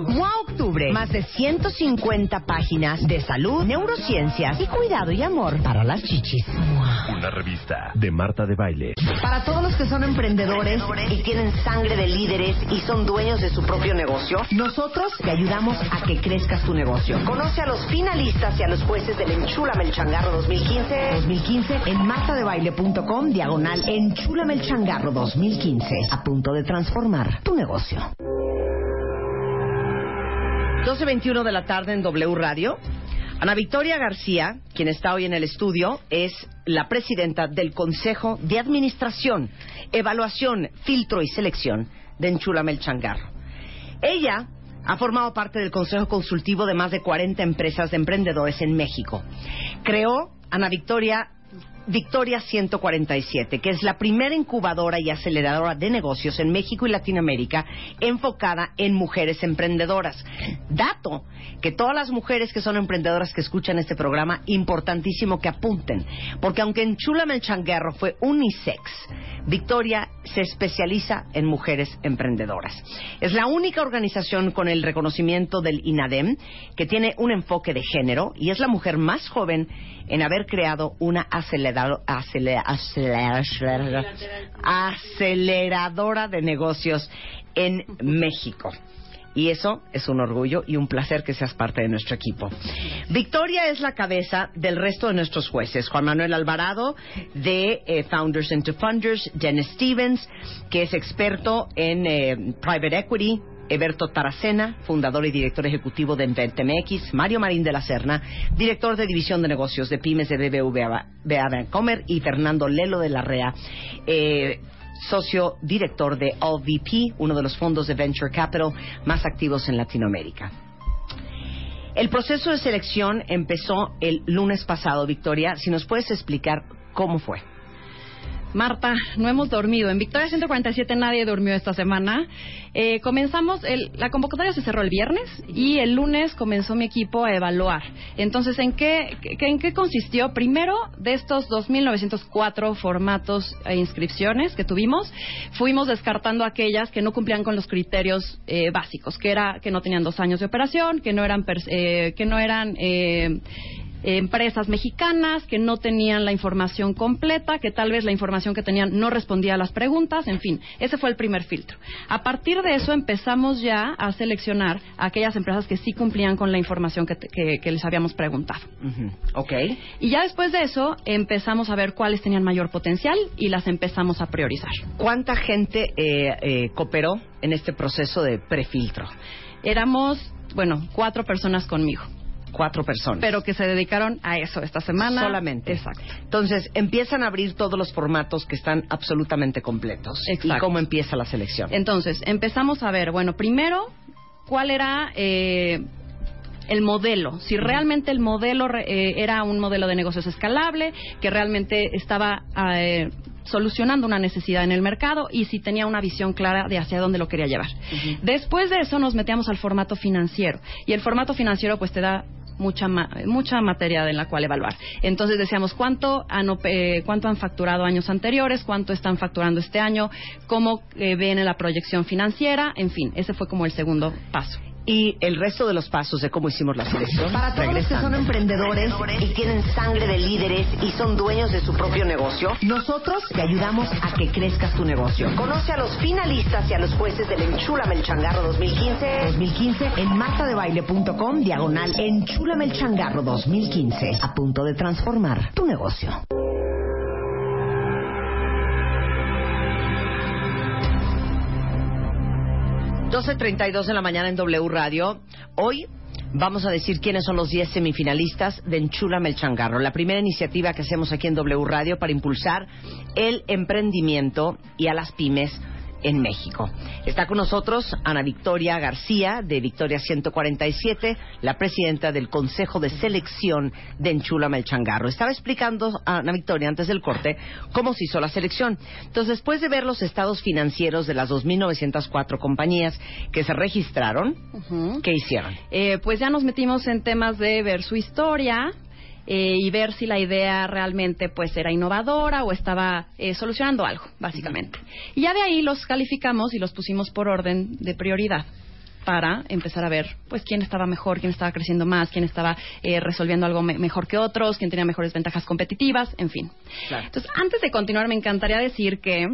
MOA Octubre, más de 150 páginas de salud, neurociencias y cuidado y amor para las chichis. Una revista de Marta de Baile. Para todos los que son emprendedores y tienen sangre de líderes y son dueños de su propio negocio, nosotros te ayudamos a que crezcas tu negocio. Conoce a los finalistas y a los jueces del Enchúlame el Changarro 2015, 2015 en martadebaile.com diagonal Enchúlame el Changarro 2015. A punto de transformar tu negocio. 12.21 de la tarde en W Radio. Ana Victoria García, quien está hoy en el estudio, es la presidenta del Consejo de Administración, Evaluación, Filtro y Selección de Enchúlame el Changarro. Ella ha formado parte del Consejo Consultivo de más de 40 empresas de emprendedores en México. Creó Ana Victoria Victoria 147, que es la primera incubadora y aceleradora de negocios en México y Latinoamérica enfocada en mujeres emprendedoras. Dato que todas las mujeres que son emprendedoras que escuchan este programa, importantísimo que apunten, porque aunque en Chulame el Changuerro fue unisex, Victoria se especializa en mujeres emprendedoras. Es la única organización con el reconocimiento del INADEM que tiene un enfoque de género y es la mujer más joven en haber creado una acelera- aceleradora de negocios en México. Y eso es un orgullo y un placer que seas parte de nuestro equipo. Victoria es la cabeza del resto de nuestros jueces. Juan Manuel Alvarado de eh, Founders into Funders, Jen Stevens, que es experto en eh, Private Equity, Eberto Taracena, fundador y director ejecutivo de InventMX, Mario Marín de la Serna, director de División de Negocios de Pymes de BBVA Bancomer y Fernando Lelo de la REA, eh, socio director de OVP, uno de los fondos de Venture Capital más activos en Latinoamérica. El proceso de selección empezó el lunes pasado, Victoria. Si nos puedes explicar cómo fue. Marta, no hemos dormido. En Victoria 147 nadie durmió esta semana. Eh, comenzamos, el- la convocatoria se cerró el viernes y el lunes comenzó mi equipo a evaluar. Entonces, ¿en qué, qué- en qué consistió? Primero, de estos 2.904 formatos e inscripciones que tuvimos, fuimos descartando aquellas que no cumplían con los criterios eh, básicos, que era que no tenían dos años de operación, que no eran, eh, que no eran eh, empresas mexicanas que no tenían la información completa, que tal vez la información que tenían no respondía a las preguntas, en fin, ese fue el primer filtro. A partir de eso empezamos ya a seleccionar a aquellas empresas que sí cumplían con la información que, te- que- que les habíamos preguntado. ¿Ok? Y ya después de eso empezamos a ver cuáles tenían mayor potencial y las empezamos a priorizar. ¿Cuánta gente eh, eh, cooperó en este proceso de prefiltro? Éramos, bueno, cuatro personas conmigo, Cuatro personas. pero que se dedicaron a eso esta semana. Solamente. Exacto. Entonces, empiezan a abrir todos los formatos que están absolutamente completos. Exacto. ¿Y cómo empieza la selección? Entonces, empezamos a ver, bueno, primero, cuál era eh, el modelo, si realmente el modelo re- eh, era un modelo de negocios escalable, que realmente estaba eh, solucionando una necesidad en el mercado y si tenía una visión clara de hacia dónde lo quería llevar. Después de eso nos metíamos al formato financiero y el formato financiero pues te da mucha ma- mucha materia en la cual evaluar. Entonces decíamos cuánto han eh, cuánto han facturado años anteriores, cuánto están facturando este año, cómo eh, ven en la proyección financiera, en fin, ese fue como el segundo paso. Y el resto de los pasos de cómo hicimos la selección. Para todos los que son emprendedores y tienen sangre de líderes y son dueños de su propio negocio, nosotros te ayudamos a que crezcas tu negocio. Conoce a los finalistas y a los jueces del Enchúlame el Changarro 2015, 2015 en martadebaile.com diagonal Enchúlame el Changarro 2015 a punto de transformar tu negocio. 12.32 de la mañana en W Radio. Hoy vamos a decir quiénes son los 10 semifinalistas de Enchúlame el Changarro, la primera iniciativa que hacemos aquí en W Radio para impulsar el emprendimiento y a las pymes en México. Está con nosotros Ana Victoria García, de Victoria 147, la presidenta del Consejo de Selección de Enchula Melchangarro. Estaba explicando a Ana Victoria antes del corte cómo se hizo la selección. Entonces, después de ver los estados financieros de las 2.904 compañías que se registraron, ¿qué hicieron? Eh, pues ya nos metimos en temas de ver su historia, eh, y ver si la idea realmente pues era innovadora o estaba eh, solucionando algo, básicamente. Y ya de ahí los calificamos y los pusimos por orden de prioridad para empezar a ver pues quién estaba mejor, quién estaba creciendo más, quién estaba eh, resolviendo algo mejor que otros, quién tenía mejores ventajas competitivas, en fin. Entonces, antes de continuar, me encantaría decir que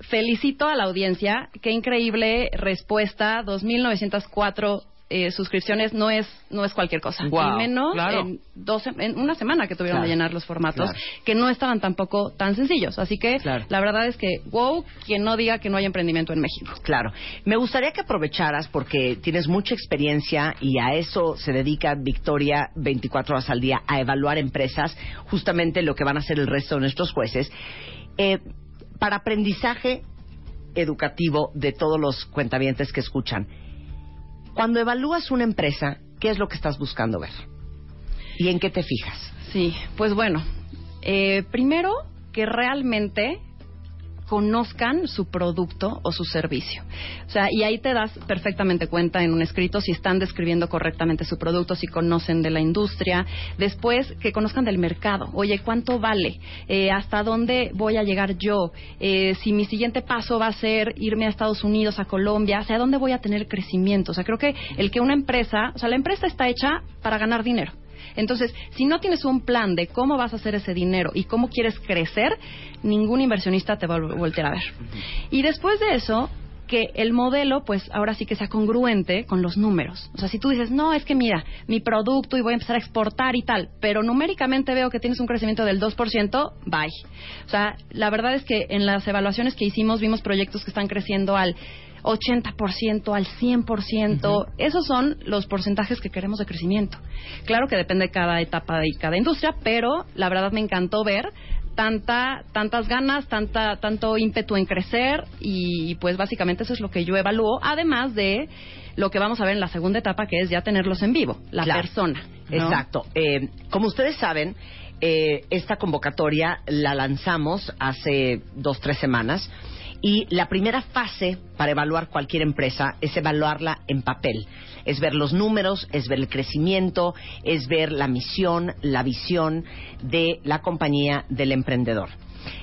felicito a la audiencia, qué increíble respuesta, 2.904 eh, suscripciones no es no es cualquier cosa. Wow, menos claro. en, dos, en una semana que tuvieron Claro, de llenar los formatos, claro. que no estaban tampoco tan sencillos. Así que la verdad es que, wow, quien no diga que no hay emprendimiento en México. Claro. Me gustaría que aprovecharas porque tienes mucha experiencia y a eso se dedica Victoria 24 horas al día, a evaluar empresas, justamente lo que van a hacer el resto de nuestros jueces. Eh, para aprendizaje educativo de todos los cuentavientes que escuchan, cuando evalúas una empresa, ¿qué es lo que estás buscando ver? ¿Y en qué te fijas? Sí, pues bueno, eh, primero que realmente conozcan su producto o su servicio. O sea, y ahí te das perfectamente cuenta en un escrito si están describiendo correctamente su producto, si conocen de la industria. Después, que conozcan del mercado. Oye, ¿cuánto vale? Eh, ¿Hasta dónde voy a llegar yo? Eh, si mi siguiente paso va a ser irme a Estados Unidos, a Colombia, ¿hacia dónde voy a tener crecimiento? O sea, creo que el que una empresa, o sea, la empresa está hecha para ganar dinero. Entonces, si no tienes un plan de cómo vas a hacer ese dinero y cómo quieres crecer, ningún inversionista te va a vol- voltear a ver. Y después de eso, que el modelo, pues ahora sí que sea congruente con los números. O sea, si tú dices, no, es que mira, mi producto y voy a empezar a exportar y tal, pero numéricamente veo que tienes un crecimiento del 2%, bye. O sea, la verdad es que en las evaluaciones que hicimos vimos proyectos que están creciendo al 80%, al 100%. Esos son los porcentajes que queremos de crecimiento. Claro que depende de cada etapa y cada industria, pero la verdad me encantó ver tanta tantas ganas, tanta tanto ímpetu en crecer y pues básicamente eso es lo que yo evalúo, además de lo que vamos a ver en la segunda etapa que es ya tenerlos en vivo, la Claro. persona. ¿no? Exacto. Eh, como ustedes saben, eh, esta convocatoria la lanzamos hace dos, tres semanas y la primera fase para evaluar cualquier empresa es evaluarla en papel. Es ver los números, es ver el crecimiento, es ver la misión, la visión de la compañía del emprendedor.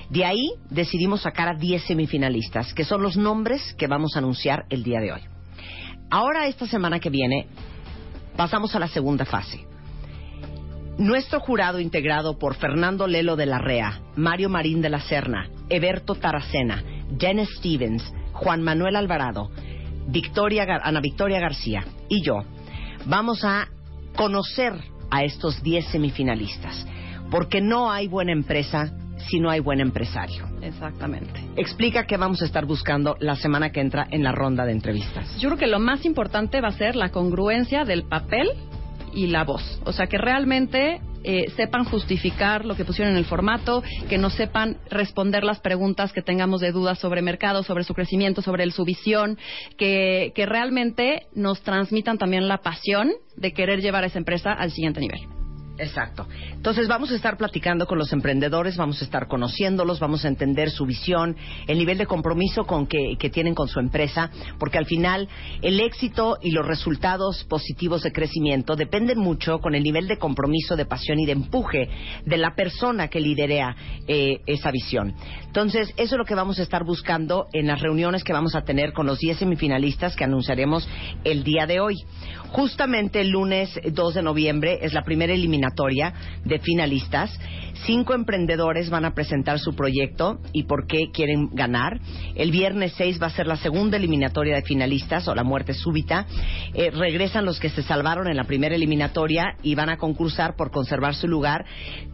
De ahí decidimos sacar a 10 semifinalistas, que son los nombres que vamos a anunciar el día de hoy. Ahora, esta semana que viene, pasamos a la segunda fase. Nuestro jurado integrado por Fernando Lelo de la Rea, Mario Marín de la Serna, Eberto Taracena, Dennis Stevens, Juan Manuel Alvarado, Victoria, Ana Victoria García y yo, vamos a conocer a estos 10 semifinalistas, porque no hay buena empresa si no hay buen empresario. Exactamente. Explica qué vamos a estar buscando la semana que entra en la ronda de entrevistas. Yo creo que lo más importante va a ser la congruencia del papel y la voz. O sea, que realmente eh, sepan justificar lo que pusieron en el formato, que no sepan responder las preguntas que tengamos de dudas sobre mercado, sobre su crecimiento, sobre el- su visión, que, que realmente nos transmitan también la pasión de querer llevar a esa empresa al siguiente nivel. Exacto. Entonces vamos a estar platicando con los emprendedores, vamos a estar conociéndolos, vamos a entender su visión, el nivel de compromiso con que, que tienen con su empresa, porque al final el éxito y los resultados positivos de crecimiento dependen mucho con el nivel de compromiso, de pasión y de empuje de la persona que liderea eh, esa visión. Entonces, eso es lo que vamos a estar buscando en las reuniones que vamos a tener con los 10 semifinalistas que anunciaremos el día de hoy. Justamente el lunes 2 de noviembre es la primera eliminatoria de finalistas. Cinco emprendedores van a presentar su proyecto y por qué quieren ganar. El viernes 6 va a ser la segunda eliminatoria de finalistas o la muerte súbita. Eh, regresan los que se salvaron en la primera eliminatoria y van a concursar por conservar su lugar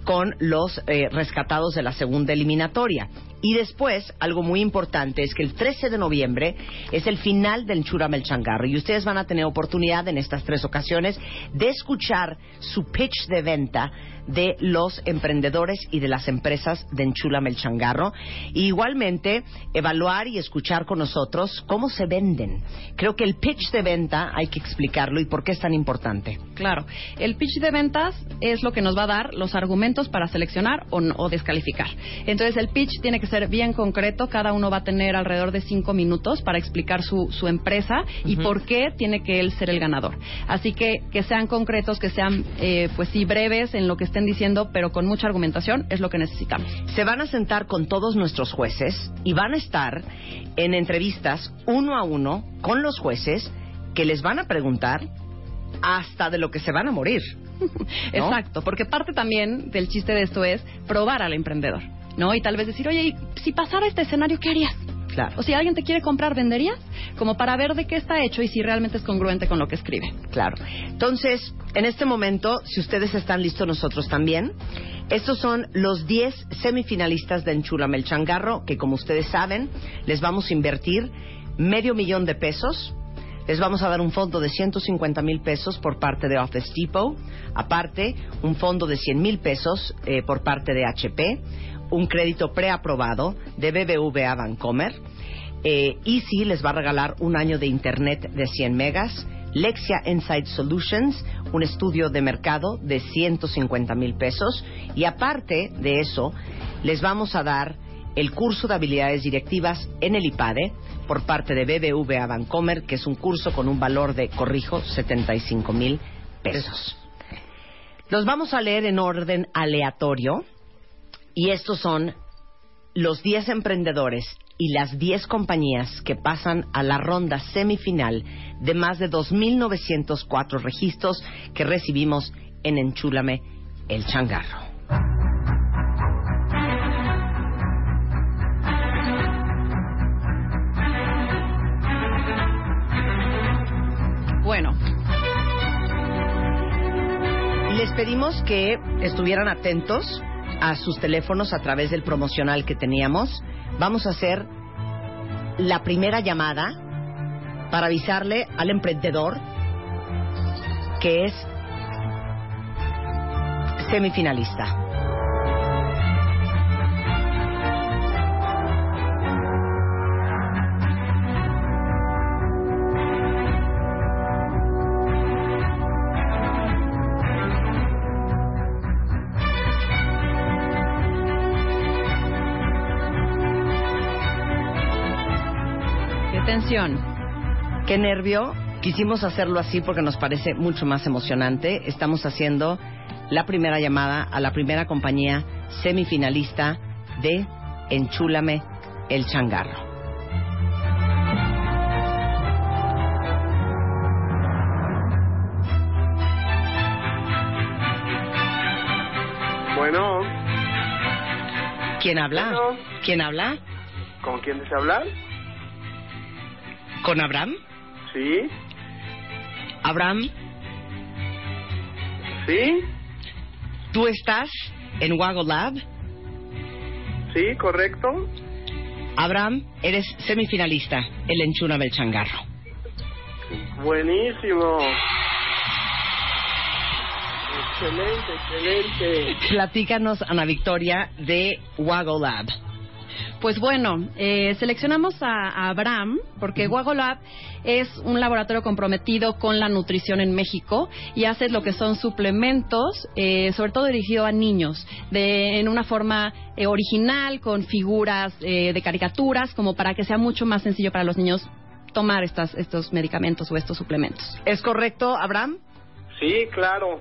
con los eh, rescatados de la segunda eliminatoria. Y después, algo muy importante es que el 13 de noviembre es el final del Chura Melchangarro y ustedes van a tener oportunidad en estas tres ocasiones de escuchar su pitch de venta de los emprendedores y de las empresas de Enchula Melchangarro. Y igualmente, evaluar y escuchar con nosotros cómo se venden. Creo que el pitch de venta hay que explicarlo y por qué es tan importante. Claro, el pitch de ventas es lo que nos va a dar los argumentos para seleccionar o, no- o descalificar. Entonces el pitch tiene que ser bien concreto, cada uno va a tener alrededor de cinco minutos para explicar su, su empresa y por qué tiene que él ser el ganador. Así que que sean concretos, que sean eh, pues sí breves en lo que estén diciendo, pero con mucha argumentación es lo que necesitamos. Se van a sentar con todos nuestros jueces y van a estar en entrevistas uno a uno con los jueces que les van a preguntar hasta de lo que se van a morir. ¿No? Exacto, porque parte también del chiste de esto es probar al emprendedor, ¿no? Y tal vez decir, oye, ¿y si pasara este escenario, ¿qué harías? O si alguien te quiere comprar, ¿venderías? Como para ver de qué está hecho y si realmente es congruente con lo que escribe. Claro. Entonces, en este momento, si ustedes están listos, nosotros también. Estos son los 10 semifinalistas de Enchula Melchangarro, que como ustedes saben, les vamos a invertir medio millón de pesos. Les vamos a dar un fondo de 150 mil pesos por parte de Office Depot. Aparte, un fondo de 100 mil pesos eh, por parte de HP. Un crédito preaprobado de BBVA Bancomer. Eh, Easy les va a regalar un año de internet de 100 megas. Lexia Insight Solutions, un estudio de mercado de 150 mil pesos. Y aparte de eso, les vamos a dar el curso de habilidades directivas en el IPADE por parte de BBVA Bancomer, que es un curso con un valor de, corrijo, 75 mil pesos. Los vamos a leer en orden aleatorio. Y estos son los 10 emprendedores y las 10 compañías que pasan a la ronda semifinal de más de 2.904 registros que recibimos en Enchúlame el Changarro. Bueno, Les pedimos que estuvieran atentos a sus teléfonos a través del promocional que teníamos. Vamos a hacer la primera llamada para avisarle al emprendedor que es semifinalista. Qué tensión. Qué nervio. Quisimos hacerlo así porque nos parece mucho más emocionante. Estamos haciendo la primera llamada a la primera compañía semifinalista de Enchúlame el Changarro. Bueno, ¿Quién habla? Bueno. ¿Quién habla? ¿con quién desea hablar? ¿Con Abraham? Sí, Abraham, sí, ¿tú estás en Wago Lab? sí, correcto. Abraham, eres semifinalista el Enchúlame el Changarro. Buenísimo. Excelente, excelente. Platícanos, Ana Victoria, de Wago Lab. Pues bueno, eh, seleccionamos a, a Abraham porque Guagolab es un laboratorio comprometido con la nutrición en México y hace lo que son suplementos, eh, sobre todo dirigido a niños, de, en una forma eh, original, con figuras eh, de caricaturas, como para que sea mucho más sencillo para los niños tomar estas, estos medicamentos o estos suplementos. ¿Es correcto, Abraham? Sí, claro.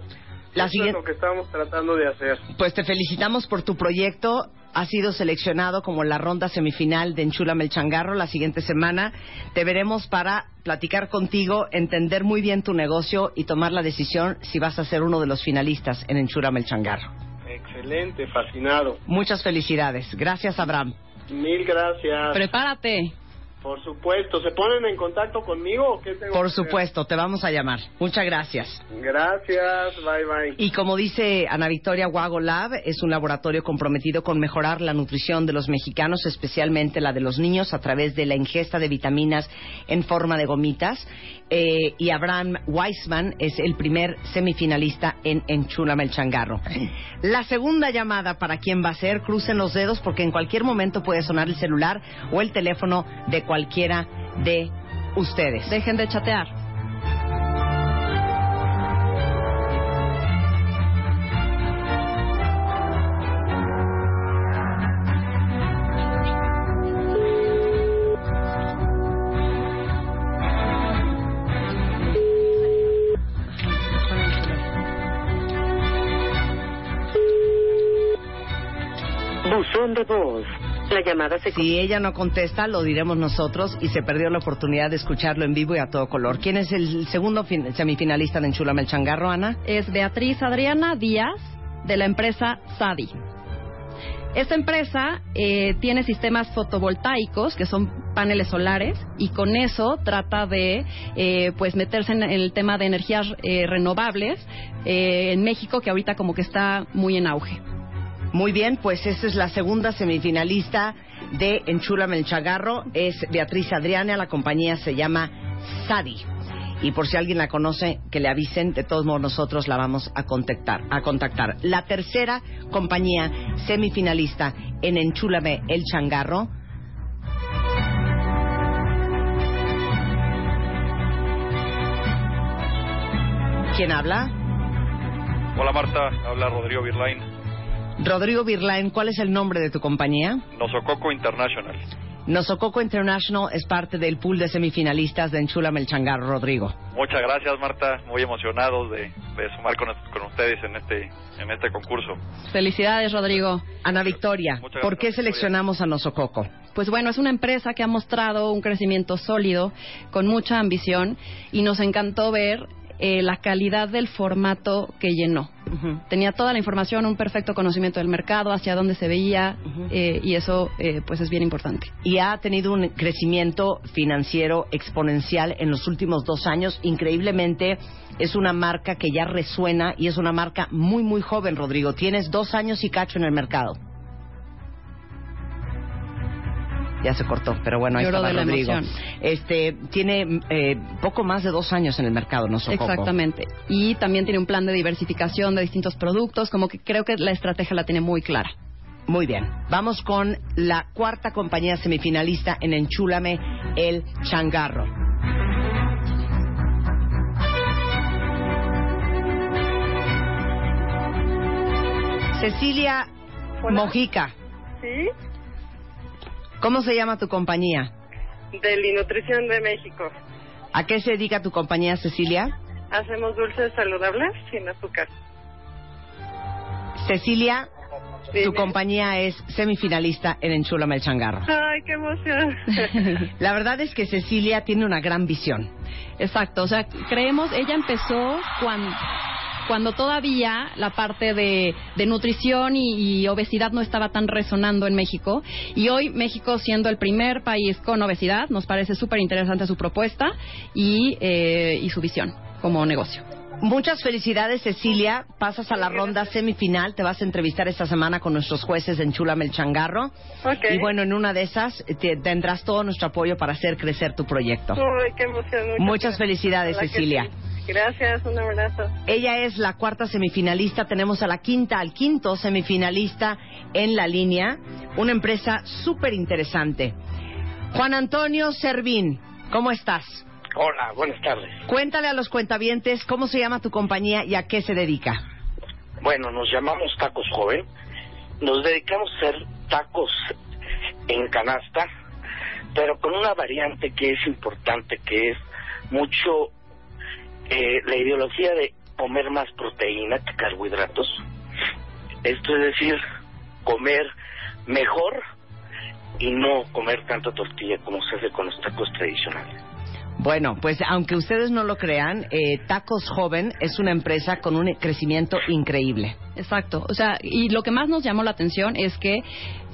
La Eso siguiente- es lo que estamos tratando de hacer. Pues te felicitamos por tu proyecto. Has sido seleccionado como la ronda semifinal de Enchúlame el Changarro. La siguiente semana te veremos para platicar contigo, entender muy bien tu negocio y tomar la decisión si vas a ser uno de los finalistas en Enchúlame el Changarro. Excelente, fascinado. Muchas felicidades. Gracias, Abraham. Mil gracias. Prepárate. Por supuesto. ¿Se ponen en contacto conmigo o qué tengo Por que hacer? supuesto, te vamos a llamar. Muchas gracias. Gracias. Bye, bye. Y como dice Ana Victoria Wago Lab, es un laboratorio comprometido con mejorar la nutrición de los mexicanos, especialmente la de los niños, a través de la ingesta de vitaminas en forma de gomitas. Eh, y Abraham Weisman es el primer semifinalista en Enchúlame el Changarro. La segunda llamada para quién va a ser, crucen los dedos porque en cualquier momento puede sonar el celular o el teléfono de cualquiera de ustedes. Dejen de chatear. Buzón de voz. La llamada se Si ella no contesta, lo diremos nosotros y se perdió la oportunidad de escucharlo en vivo y a todo color. ¿Quién es el segundo fin- semifinalista de Enchúlame el Changarro, Ana? es Beatriz Adriana Díaz de la empresa Sadi. Esta empresa eh, tiene sistemas fotovoltaicos que son paneles solares y con eso trata de eh, pues meterse en el tema de energías eh, renovables eh, en México que ahorita como que está muy en auge. Muy bien, pues esta es la segunda semifinalista de Enchúlame el Changarro. Es Beatriz Adriana, la compañía se llama Sadi. Y por si alguien la conoce, que le avisen, de todos modos nosotros la vamos a contactar. A contactar. La tercera compañía semifinalista en Enchúlame el Changarro ¿Quién habla? Hola Marta, habla Rodrigo Birlain, Rodrigo Birlain, ¿cuál es el nombre de tu compañía? Nosococo International. Nosococo International es parte del pool de semifinalistas de Enchúlame el Changarro, Rodrigo. Muchas gracias Marta, muy emocionados de, de sumar con, con ustedes en este, en este concurso. Felicidades, Rodrigo. Ana Victoria, ¿por qué seleccionamos a Nosococo? Pues bueno, es una empresa que ha mostrado un crecimiento sólido, con mucha ambición, y nos encantó ver eh, la calidad del formato que llenó. Tenía toda la información, un perfecto conocimiento del mercado, hacia dónde se veía, eh, y eso eh, pues es bien importante. Y ha tenido un crecimiento financiero exponencial en los últimos dos años. Increíblemente, es una marca que ya resuena y es una marca muy, muy joven, Rodrigo. Tienes dos años y cacho en el mercado. Ya se cortó, pero bueno, ahí Lloró estaba de la Rodrigo. emoción. Este, tiene eh, poco más de dos años en el mercado, ¿no? Sococo? Exactamente. Y también tiene un plan de diversificación de distintos productos, como que creo que la estrategia la tiene muy clara. Muy bien. Vamos con la cuarta compañía semifinalista en Enchúlame el Changarro. Cecilia Mojica, Sí, ¿cómo se llama tu compañía? de Linutrición de México. ¿A qué se dedica tu compañía, Cecilia? Hacemos dulces saludables sin azúcar. Cecilia, tu compañía es semifinalista en Enchúlame el Changarro. Ay, qué emoción. La verdad es que Cecilia tiene una gran visión. Exacto, o sea, creemos, ella empezó cuando, cuando todavía la parte de, de nutrición y, y obesidad no estaba tan resonando en México. Y hoy México siendo el primer país con obesidad, nos parece súper interesante su propuesta y, eh, y su visión como negocio. Muchas felicidades, Cecilia. Pasas a la ronda semifinal. Te vas a entrevistar esta semana con nuestros jueces de Enchúlame el Changarro. Ok. Y bueno, en una de esas te- tendrás todo nuestro apoyo para hacer crecer tu proyecto. Ay, qué emoción. Muchas felicidades, Cecilia. Gracias, un abrazo. Ella es la cuarta semifinalista. Tenemos a la quinta, al quinto semifinalista en la línea. Una empresa súper interesante. Juan Antonio Servín, ¿cómo estás? Hola, buenas tardes. Cuéntale a los cuentavientes cómo se llama tu compañía y a qué se dedica. Bueno, nos llamamos Tacos Joven. Nos dedicamos a hacer tacos en canasta, pero con una variante que es importante, que es mucho eh, la ideología de comer más proteína que carbohidratos. Esto es decir, comer mejor y no comer tanta tortilla como se hace con los tacos tradicionales. Bueno, pues aunque ustedes no lo crean, eh, Tacos Joven es una empresa con un crecimiento increíble. Exacto. O sea, y lo que más nos llamó la atención es que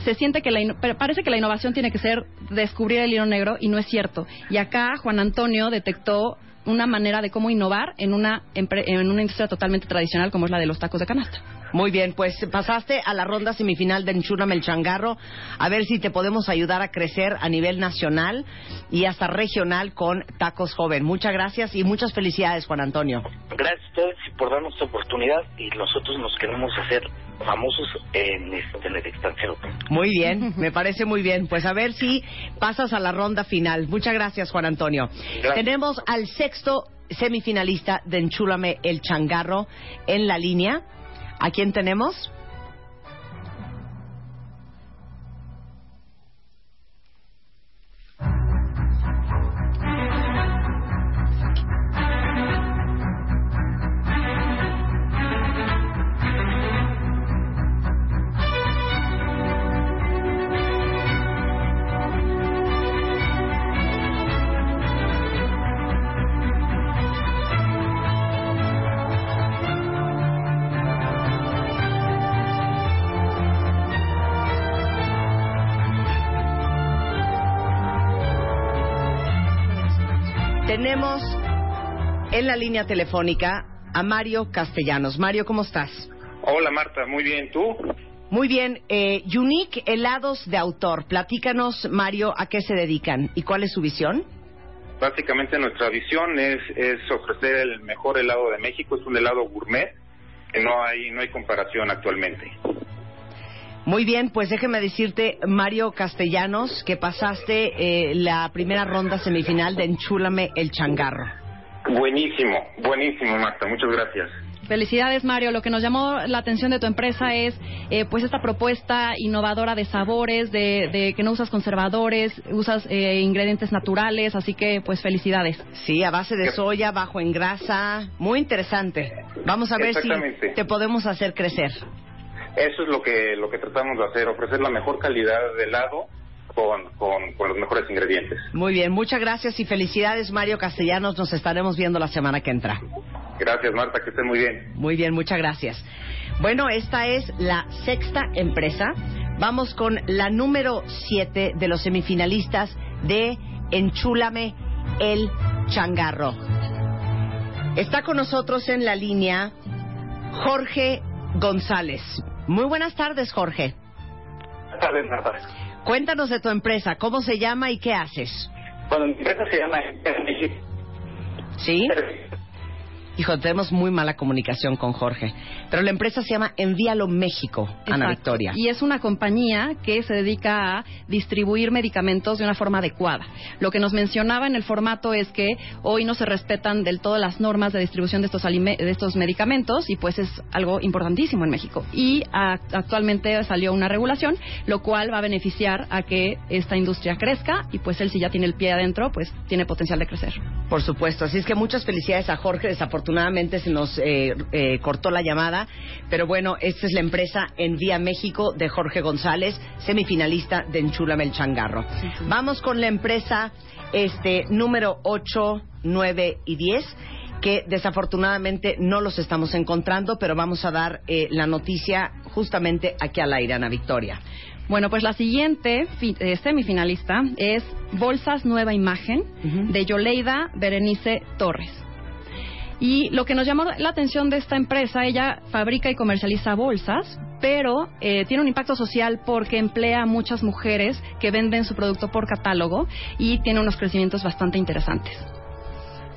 se siente que la parece que la innovación tiene que ser descubrir el hilo negro y no es cierto. Y acá Juan Antonio detectó una manera de cómo innovar en una en una industria totalmente tradicional como es la de los tacos de canasta. Muy bien, pues pasaste a la ronda semifinal de Enchúrame el Changarro. A ver si te podemos ayudar a crecer a nivel nacional y hasta regional con Tacos Joven. Muchas gracias y muchas felicidades, Juan Antonio. Gracias a ustedes por darnos esta oportunidad y nosotros nos queremos hacer famosos en, este, en el extranjero. Muy bien, me parece muy bien. Pues a ver si pasas a la ronda final. Muchas gracias, Juan Antonio. Gracias. Tenemos al sexto semifinalista de Enchúlame el Changarro en la línea. ¿A quién tenemos? Tenemos en la línea telefónica a Mario Castellanos. Mario, ¿cómo estás? Hola Marta, muy bien, ¿tú? Muy bien, eh, Unique Helados de Autor. Platícanos, Mario, a qué se dedican y cuál es su visión. Básicamente nuestra visión es, es ofrecer el mejor helado de México, es un helado gourmet que no hay no hay comparación actualmente. Muy bien, pues déjeme decirte, Mario Castellanos, que pasaste eh, la primera ronda semifinal de Enchúlame el Changarro. Buenísimo, buenísimo Marta, muchas gracias. Felicidades, Mario. Lo que nos llamó la atención de tu empresa es, eh, pues, esta propuesta innovadora de sabores, de, de que no usas conservadores, usas eh, ingredientes naturales, así que, pues, felicidades. Sí, a base de soya, bajo en grasa, muy interesante. Vamos a ver si te podemos hacer crecer. Eso es lo que lo que tratamos de hacer, ofrecer la mejor calidad de helado con, con, con los mejores ingredientes. Muy bien, muchas gracias y felicidades, Mario Castellanos. Nos estaremos viendo la semana que entra. Gracias Marta, que estés muy bien. Muy bien, muchas gracias. Bueno, esta es la sexta empresa. Vamos con la número siete de los semifinalistas de Enchúlame el Changarro. Está con nosotros en la línea Jorge González. Muy buenas tardes, Jorge. Buenas tardes, Marta. Cuéntanos de tu empresa, cómo se llama y qué haces. Bueno, mi empresa se llama ¿Sí? Hijo, tenemos muy mala comunicación con Jorge. Pero la empresa se llama Envíalo México, Ana. Victoria. Y es una compañía que se dedica a distribuir medicamentos de una forma adecuada. Lo que nos mencionaba en el formato es que hoy no se respetan del todo las normas de distribución de estos, de estos medicamentos y pues es algo importantísimo en México. Y a- actualmente salió una regulación, lo cual va a beneficiar a que esta industria crezca y pues él si ya tiene el pie adentro, pues tiene potencial de crecer. Por supuesto, así es que muchas felicidades a Jorge. Desafortunadamente se nos eh, eh, cortó la llamada, pero bueno, esta es la empresa Envía México de Jorge González, semifinalista de Enchúlame el Changarro. Vamos con la empresa este número 8, 9 y 10 que desafortunadamente no los estamos encontrando, pero vamos a dar eh, la noticia justamente aquí al aire, Ana Victoria. Bueno, pues la siguiente fi- eh, semifinalista es Bolsas Nueva Imagen de Yoleida Berenice Torres. Y lo que nos llamó la atención de esta empresa, ella fabrica y comercializa bolsas, pero eh, tiene un impacto social porque emplea a muchas mujeres que venden su producto por catálogo y tiene unos crecimientos bastante interesantes.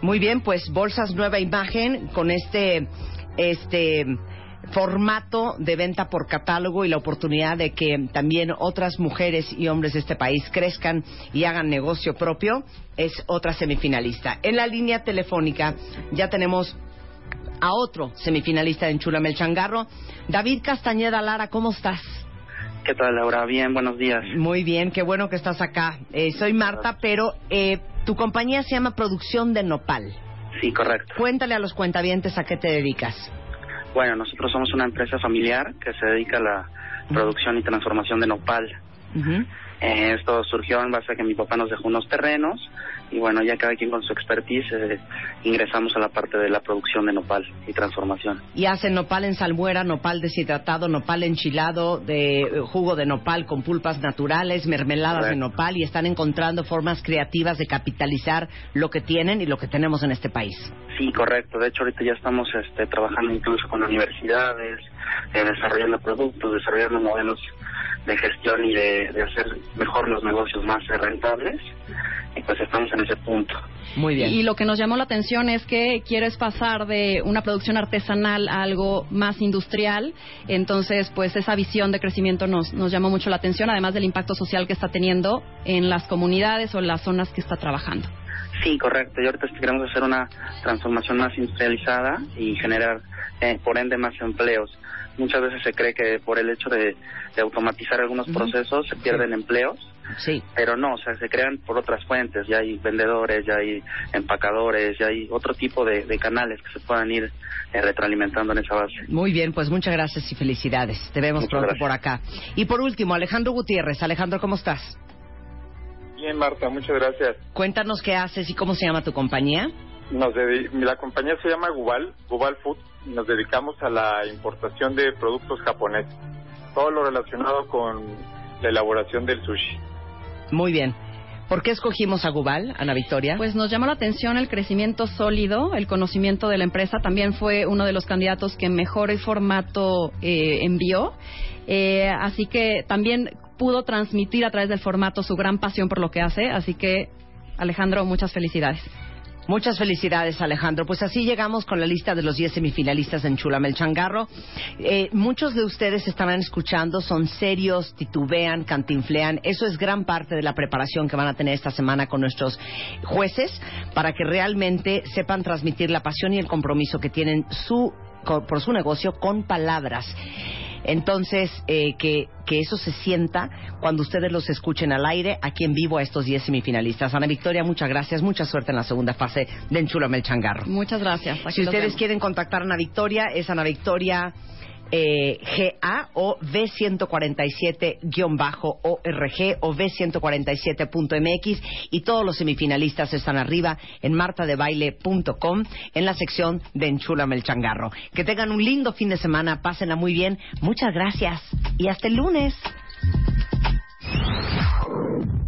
Muy bien, pues Bolsas Nueva Imagen con este este formato de venta por catálogo y la oportunidad de que también otras mujeres y hombres de este país crezcan y hagan negocio propio es otra semifinalista. En la línea telefónica ya tenemos a otro semifinalista de Enchúlame el Changarro, David Castañeda Lara, ¿cómo estás? ¿Qué tal, Laura? Bien, buenos días. Muy bien, qué bueno que estás acá. Eh, soy Marta, pero eh, tu compañía se llama Producción de Nopal. Sí, correcto. Cuéntale a los cuentavientes a qué te dedicas. Bueno, nosotros somos una empresa familiar que se dedica a la producción y transformación de nopal. Eh, esto surgió en base a que mi papá nos dejó unos terrenos y bueno, ya cada quien con su expertise eh, ingresamos a la parte de la producción de nopal y transformación. Y hacen nopal en salmuera, nopal deshidratado, nopal enchilado, de eh, jugo de nopal con pulpas naturales, mermeladas de nopal y están encontrando formas creativas de capitalizar lo que tienen y lo que tenemos en este país. Sí, correcto. De hecho, ahorita ya estamos este, trabajando incluso con universidades, eh, desarrollando productos, desarrollando modelos de gestión y de, de hacer mejor los negocios más rentables. Y pues estamos en ese punto. Muy bien. Y lo que nos llamó la atención es que quieres pasar de una producción artesanal a algo más industrial. Entonces, pues esa visión de crecimiento nos, nos llamó mucho la atención, además del impacto social que está teniendo en las comunidades o en las zonas que está trabajando. Sí, correcto. Y ahorita queremos hacer una transformación más industrializada y generar, eh, por ende, más empleos. Muchas veces se cree que por el hecho de, de automatizar algunos procesos se pierden empleos. Sí. Pero no, o sea, se crean por otras fuentes. Ya hay vendedores, ya hay empacadores, ya hay otro tipo de, de canales que se puedan ir eh, retroalimentando en esa base. Muy bien, pues muchas gracias y felicidades. Te vemos Muchas pronto gracias. por acá. Y por último, Alejandro Gutiérrez. Alejandro, ¿cómo estás? Bien, Marta, muchas gracias. Cuéntanos qué haces y cómo se llama tu compañía. Nos dedi- la compañía se llama Gubal, Gubal Food, y nos dedicamos a la importación de productos japoneses. Todo lo relacionado con la elaboración del sushi. Muy bien. ¿Por qué escogimos a Gubal, Ana Victoria? Pues nos llamó la atención el crecimiento sólido, el conocimiento de la empresa. También fue uno de los candidatos que mejor formato eh, envió. Eh, así que también pudo transmitir a través del formato su gran pasión por lo que hace. Así que, Alejandro, muchas felicidades. Muchas felicidades, Alejandro. Pues así llegamos con la lista de los 10 semifinalistas en Chulame el Changarro. Eh, muchos de ustedes estarán escuchando, son serios, titubean, cantinflean. Eso es gran parte de la preparación que van a tener esta semana con nuestros jueces para que realmente sepan transmitir la pasión y el compromiso que tienen su, por su negocio con palabras. Entonces, eh, que, que eso se sienta cuando ustedes los escuchen al aire aquí en vivo a estos 10 semifinalistas. Ana Victoria, muchas gracias. Mucha suerte en la segunda fase de Enchúlame el Changarro. Muchas gracias. Aquí Si ustedes vemos. quieren contactar a Ana Victoria, es Ana Victoria eh, GA o B147-ORG o B147.mx y todos los semifinalistas están arriba en martadebaile.com en la sección de Enchúlame el Changarro. Que tengan un lindo fin de semana, pásenla muy bien. Muchas gracias y hasta el lunes.